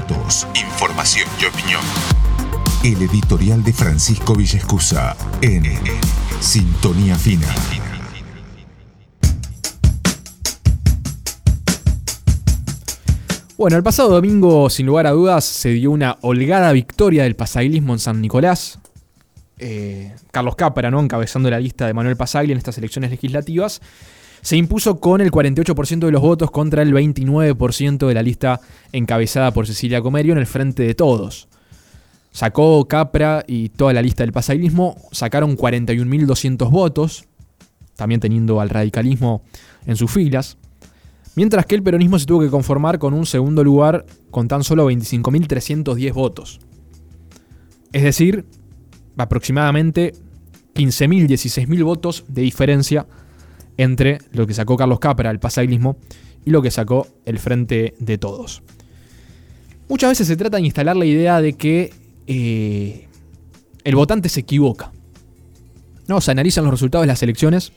datos, información y opinión. El editorial de Francisco Villescusa en Sintonía Fina. Bueno, el pasado domingo, sin lugar a dudas, se dio una holgada victoria del pasaglismo en San Nicolás. Eh, Carlos Cápara, ¿no? encabezando la lista de Manuel Pasagli en estas elecciones legislativas, se impuso con el 48% de los votos contra el 29% de la lista encabezada por Cecilia Comerio en el frente de todos. Sacó Capra y toda la lista del pasaglismo, sacaron 41.200 votos, también teniendo al radicalismo en sus filas. Mientras que el peronismo se tuvo que conformar con un segundo lugar con tan solo 25.310 votos. Es decir, aproximadamente 15.000, 16.000 votos de diferencia entre lo que sacó Carlos Capra, el pasaglismo, y lo que sacó el Frente de Todos. Muchas veces se trata de instalar la idea de que eh, el votante se equivoca. No, se analizan los resultados de las elecciones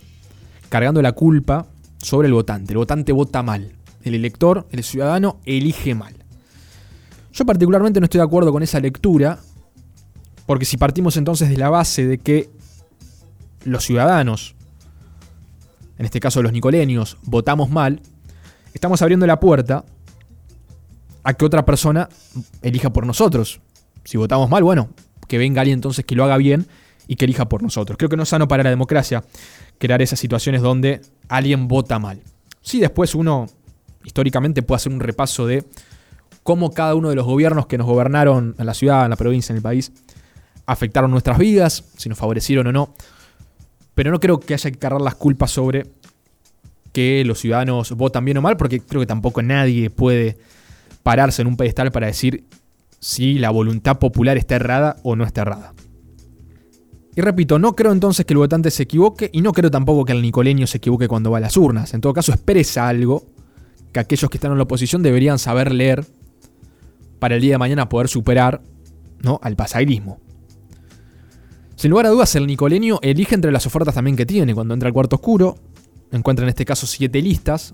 cargando la culpa sobre el votante. El votante vota mal. El elector, el ciudadano, elige mal. Yo particularmente no estoy de acuerdo con esa lectura, porque si partimos entonces de la base de que los ciudadanos, en este caso los nicolenios, votamos mal, estamos abriendo la puerta a que otra persona elija por nosotros. Si votamos mal, bueno, que venga alguien entonces que lo haga bien y que elija por nosotros. Creo que no es sano para la democracia crear esas situaciones donde alguien vota mal. Sí, después uno históricamente puede hacer un repaso de cómo cada uno de los gobiernos que nos gobernaron en la ciudad, en la provincia, en el país, afectaron nuestras vidas, si nos favorecieron o no. Pero no creo que haya que cargar las culpas sobre que los ciudadanos votan bien o mal, porque creo que tampoco nadie puede pararse en un pedestal para decir si la voluntad popular está errada o no está errada. Y repito, no creo entonces que el votante se equivoque y no creo tampoco que el nicoleño se equivoque cuando va a las urnas. En todo caso, expresa algo que aquellos que están en la oposición deberían saber leer para el día de mañana poder superar ¿no? al pasagrismo. Sin lugar a dudas, el nicoleño elige entre las ofertas también que tiene. Cuando entra al cuarto oscuro, encuentra en este caso siete listas,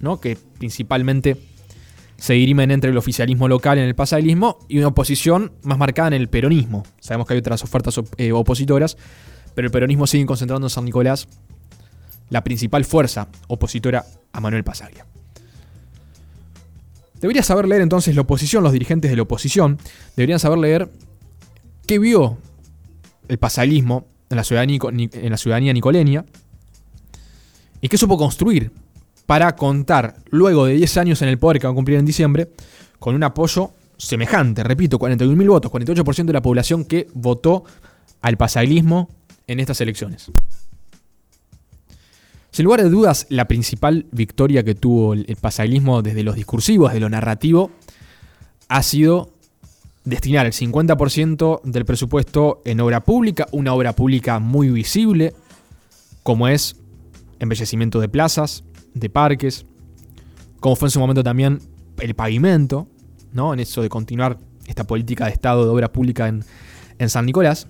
¿no? que principalmente se dirimen entre el oficialismo local en el pasaglismo y una oposición más marcada en el peronismo. Sabemos que hay otras ofertas eh, opositoras, pero el peronismo sigue concentrando en San Nicolás la principal fuerza opositora a Manuel Pasaglia. Debería saber leer entonces la oposición, los dirigentes de la oposición, deberían saber leer qué vio el pasaglismo en la ciudadanía, en nicoleña y qué supo construir para contar, luego de 10 años en el poder que va a cumplir en diciembre, con un apoyo semejante, repito, 41.000 votos, 48% de la población que votó al pasaglismo en estas elecciones. Sin lugar a dudas, la principal victoria que tuvo el pasaglismo desde los discursivos, desde lo narrativo, ha sido destinar el 50% del presupuesto en obra pública, una obra pública muy visible, como es embellecimiento de plazas, de parques, como fue en su momento también el pavimento, ¿no? En eso de continuar esta política de Estado de obra pública en, en San Nicolás.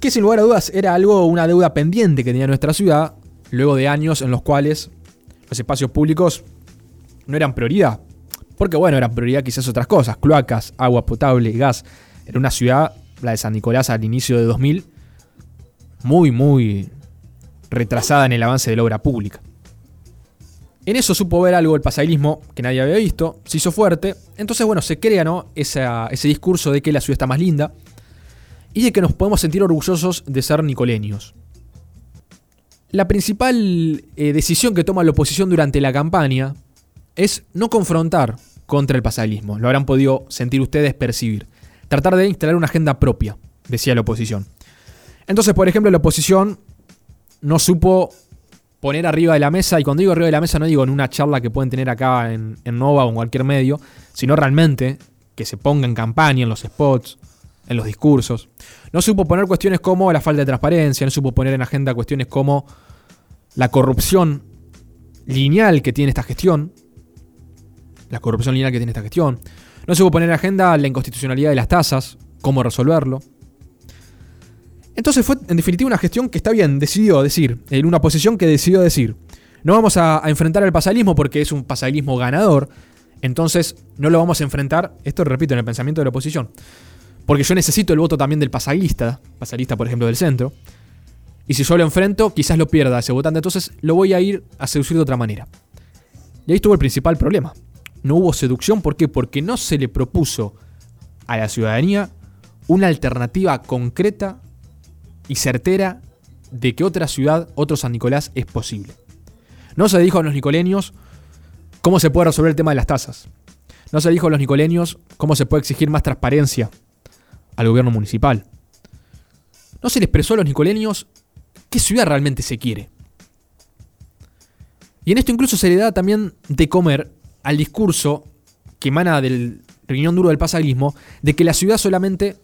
Que sin lugar a dudas era algo, una deuda pendiente que tenía nuestra ciudad, luego de años en los cuales los espacios públicos no eran prioridad. Porque bueno, eran prioridad quizás otras cosas, cloacas, agua potable, gas. Era una ciudad, la de San Nicolás al inicio de 2000, muy, muy retrasada en el avance de la obra pública. En eso supo ver algo el pasailismo que nadie había visto, se hizo fuerte, entonces bueno, se crea ¿no? ese discurso de que la ciudad está más linda y de que nos podemos sentir orgullosos de ser nicoleños. La principal eh, decisión que toma la oposición durante la campaña es no confrontar contra el pasailismo, lo habrán podido sentir ustedes percibir, tratar de instalar una agenda propia, decía la oposición. Entonces, por ejemplo, la oposición no supo poner arriba de la mesa, y cuando digo arriba de la mesa no digo en una charla que pueden tener acá en, Nova o en cualquier medio, sino realmente que se ponga en campaña, en los spots, en los discursos. No supo poner cuestiones como la falta de transparencia, no supo poner en agenda cuestiones como la corrupción lineal que tiene esta gestión, la corrupción lineal que tiene esta gestión. No supo poner en agenda la inconstitucionalidad de las tasas, cómo resolverlo. Entonces fue en definitiva una gestión que está bien, decidió decir, en una posición que decidió decir, no vamos a, enfrentar al pasalismo porque es un pasalismo ganador, entonces no lo vamos a enfrentar, esto repito, en el pensamiento de la oposición, porque yo necesito el voto también del pasaguista, pasaguista por ejemplo del centro, y si yo lo enfrento, quizás lo pierda ese votante, entonces lo voy a ir a seducir de otra manera. Y ahí estuvo el principal problema. No hubo seducción, ¿por qué? Porque no se le propuso a la ciudadanía una alternativa concreta y certera de que otra ciudad, otro San Nicolás, es posible. No se dijo a los nicoleños cómo se puede resolver el tema de las tasas. No se dijo a los nicoleños cómo se puede exigir más transparencia al gobierno municipal. No se le expresó a los nicoleños qué ciudad realmente se quiere. Y en esto incluso se le da también de comer al discurso que emana del riñón duro del pasaglismo de que la ciudad solamente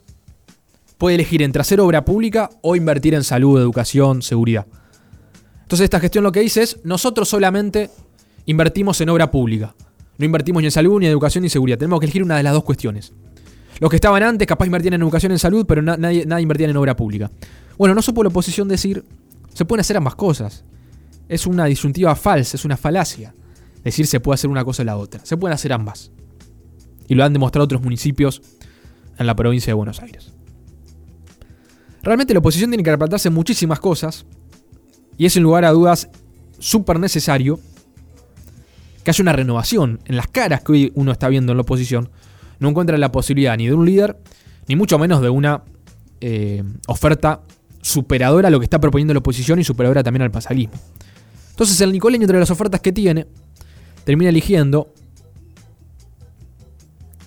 puede elegir entre hacer obra pública o invertir en salud, educación, seguridad. Entonces esta gestión lo que dice es, nosotros solamente invertimos en obra pública. No invertimos ni en salud, ni en educación, ni en seguridad. Tenemos que elegir una de las dos cuestiones. Los que estaban antes capaz invertían en educación, en salud, pero nadie, nadie invertían en obra pública. Bueno, no supo la oposición decir, se pueden hacer ambas cosas. Es una disyuntiva falsa, es una falacia. Decir se puede hacer una cosa o la otra. Se pueden hacer ambas. Y lo han demostrado otros municipios en la provincia de Buenos Aires. Realmente la oposición tiene que replantearse muchísimas cosas. Y es en lugar a dudas súper necesario que haya una renovación en las caras que hoy uno está viendo en la oposición. No encuentra la posibilidad ni de un líder, ni mucho menos de una eh, oferta superadora a lo que está proponiendo la oposición y superadora también al pasalismo. Entonces el nicoleño, entre las ofertas que tiene, termina eligiendo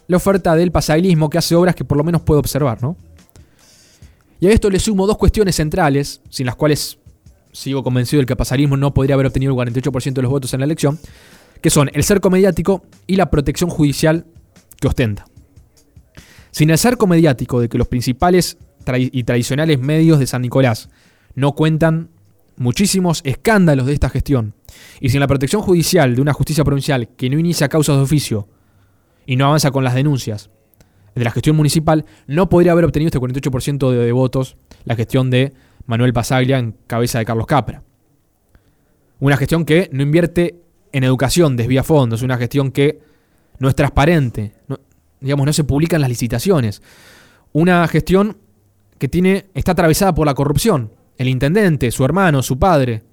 la oferta del pasaglismo que hace obras que por lo menos puede observar, ¿no? Y a esto le sumo dos cuestiones centrales, sin las cuales sigo convencido del que el pasalismo no podría haber obtenido el 48% de los votos en la elección, que son el cerco mediático y la protección judicial que ostenta. Sin el cerco mediático de que los principales y tradicionales medios de San Nicolás no cuentan muchísimos escándalos de esta gestión, y sin la protección judicial de una justicia provincial que no inicia causas de oficio y no avanza con las denuncias de la gestión municipal, no podría haber obtenido este 48% de, votos la gestión de Manuel Pasaglia en cabeza de Carlos Capra. Una gestión que no invierte en educación, desvía fondos, una gestión que no es transparente, digamos, no se publican las licitaciones. Una gestión que tiene, está atravesada por la corrupción. El intendente, su hermano, su padre,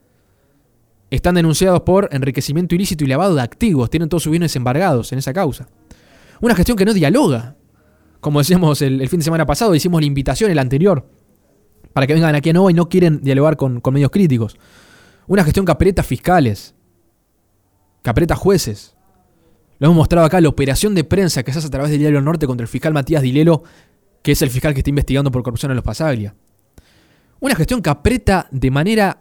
están denunciados por enriquecimiento ilícito y lavado de activos. Tienen todos sus bienes embargados en esa causa. Una gestión que no dialoga. Como decíamos el, fin de semana pasado, hicimos la invitación, el anterior, para que vengan aquí a Nova y no quieren dialogar con, con medios críticos. Una gestión que aprieta fiscales, que aprieta jueces. Lo hemos mostrado acá, la operación de prensa que se hace a través del Diario Norte contra el fiscal Matías Dilelo que es el fiscal que está investigando por corrupción en los Pasaglia. Una gestión que aprieta de manera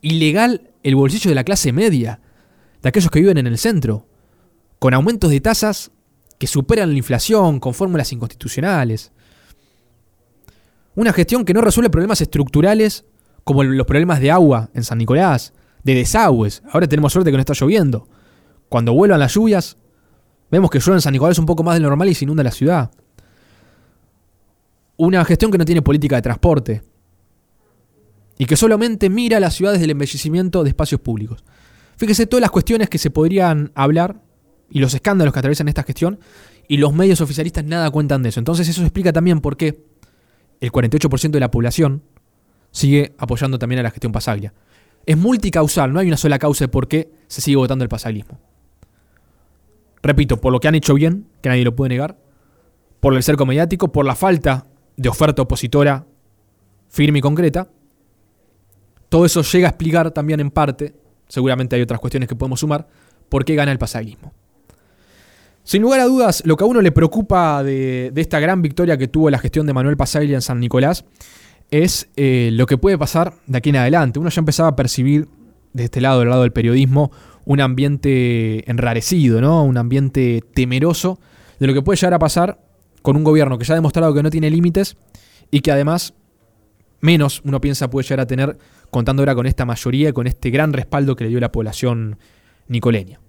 ilegal el bolsillo de la clase media, de aquellos que viven en el centro, con aumentos de tasas que superan la inflación, con fórmulas inconstitucionales. Una gestión que no resuelve problemas estructurales como los problemas de agua en San Nicolás, de desagües. Ahora tenemos suerte que no está lloviendo. Cuando vuelvan las lluvias, vemos que llueve en San Nicolás un poco más de lo normal y se inunda la ciudad. Una gestión que no tiene política de transporte y que solamente mira las ciudades del embellecimiento de espacios públicos. Fíjese todas las cuestiones que se podrían hablar y los escándalos que atraviesan esta gestión y los medios oficialistas nada cuentan de eso. Entonces eso explica también por qué el 48% de la población sigue apoyando también a la gestión pasaglia. Es multicausal, no hay una sola causa de por qué se sigue votando el pasaglismo. Repito, por lo que han hecho bien, que nadie lo puede negar, por el cerco mediático, por la falta de oferta opositora firme y concreta. Todo eso llega a explicar también en parte, seguramente hay otras cuestiones que podemos sumar, por qué gana el pasaglismo. Sin lugar a dudas, lo que a uno le preocupa de, esta gran victoria que tuvo la gestión de Manuel Pasaglia en San Nicolás es eh, lo que puede pasar de aquí en adelante. Uno ya empezaba a percibir de este lado, del lado del periodismo, un ambiente enrarecido, ¿no? un ambiente temeroso de lo que puede llegar a pasar con un gobierno que ya ha demostrado que no tiene límites y que además menos uno piensa puede llegar a tener contando ahora con esta mayoría y con este gran respaldo que le dio la población nicoleña.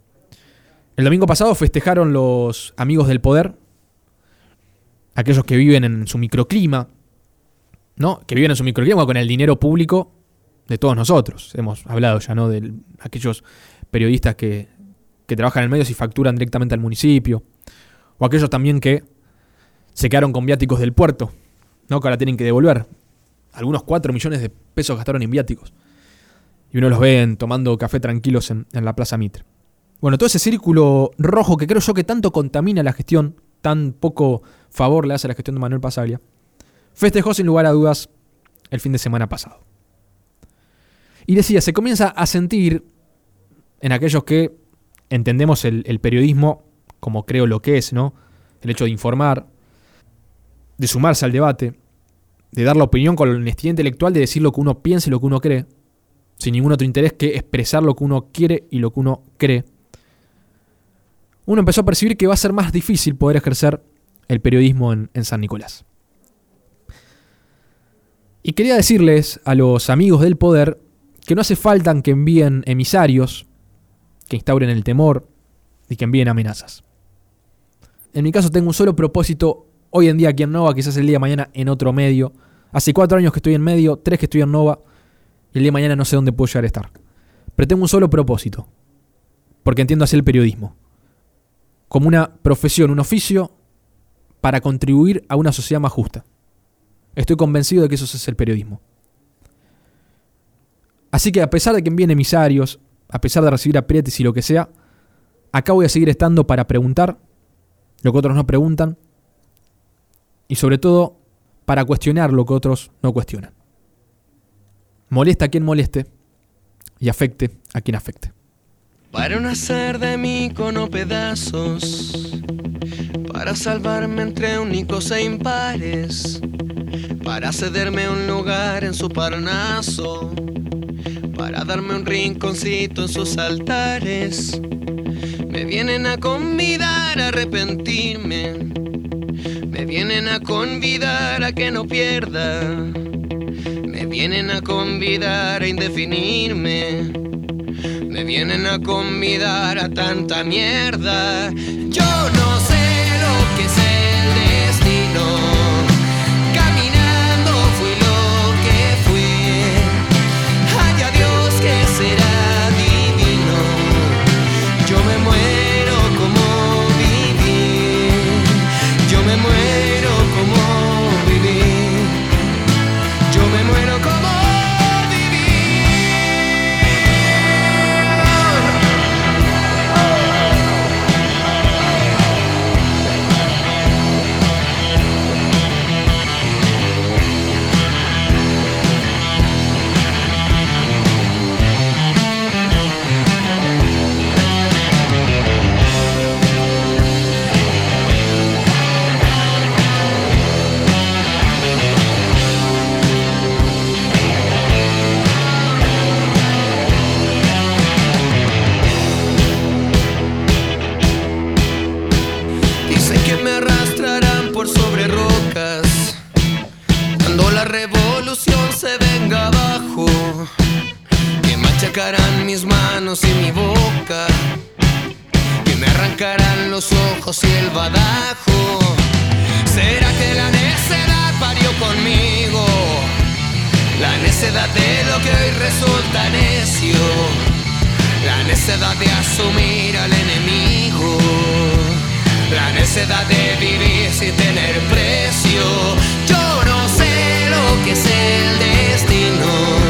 El domingo pasado festejaron los amigos del poder, aquellos que viven en su microclima, ¿no? Que viven en su microclima con el dinero público de todos nosotros. Hemos hablado ya, ¿no? De aquellos periodistas que, que trabajan en medios y facturan directamente al municipio, o aquellos también que se quedaron con viáticos del puerto, ¿no? que ahora tienen que devolver. Algunos 4 millones de pesos gastaron en viáticos. Y uno los ve tomando café tranquilos en, en la Plaza Mitre. Bueno, todo ese círculo rojo que creo yo que tanto contamina la gestión, tan poco favor le hace a la gestión de Manuel Pasaglia, festejó sin lugar a dudas el fin de semana pasado. Y decía, se comienza a sentir en aquellos que entendemos el periodismo como creo lo que es, ¿no? El hecho de informar, de sumarse al debate, de dar la opinión con la honestidad intelectual, de decir lo que uno piensa y lo que uno cree, sin ningún otro interés que expresar lo que uno quiere y lo que uno cree. Uno empezó a percibir que va a ser más difícil poder ejercer el periodismo en, en San Nicolás. Y quería decirles a los amigos del poder que no hace falta que envíen emisarios, que instauren el temor y que envíen amenazas. En mi caso tengo un solo propósito hoy en día aquí en Nova, quizás el día de mañana en otro medio. Hace cuatro años que estoy en medio, tres que estoy en Nova, y el día de mañana no sé dónde puedo llegar a estar. Pero tengo un solo propósito, porque entiendo así el periodismo, como una profesión, un oficio para contribuir a una sociedad más justa. Estoy convencido de que eso es el periodismo. Así que a pesar de que envíen emisarios, a pesar de recibir aprietes y lo que sea, acá voy a seguir estando para preguntar lo que otros no preguntan y sobre todo para cuestionar lo que otros no cuestionan. Molesta a quien moleste y afecte a quien afecte. Para no hacer de mí cono pedazos, para salvarme entre únicos e impares, para cederme un lugar en su parnaso, para darme un rinconcito en sus altares. Me vienen a convidar a arrepentirme, me vienen a convidar a que no pierda, me vienen a convidar a indefinirme. Me vienen a convidar a tanta mierda. Yo no sé ojos el badajo. ¿Será que la necedad parió conmigo? La necedad de lo que hoy resulta necio. La necedad de asumir al enemigo. La necedad de vivir sin tener precio. Yo no sé lo que es el destino.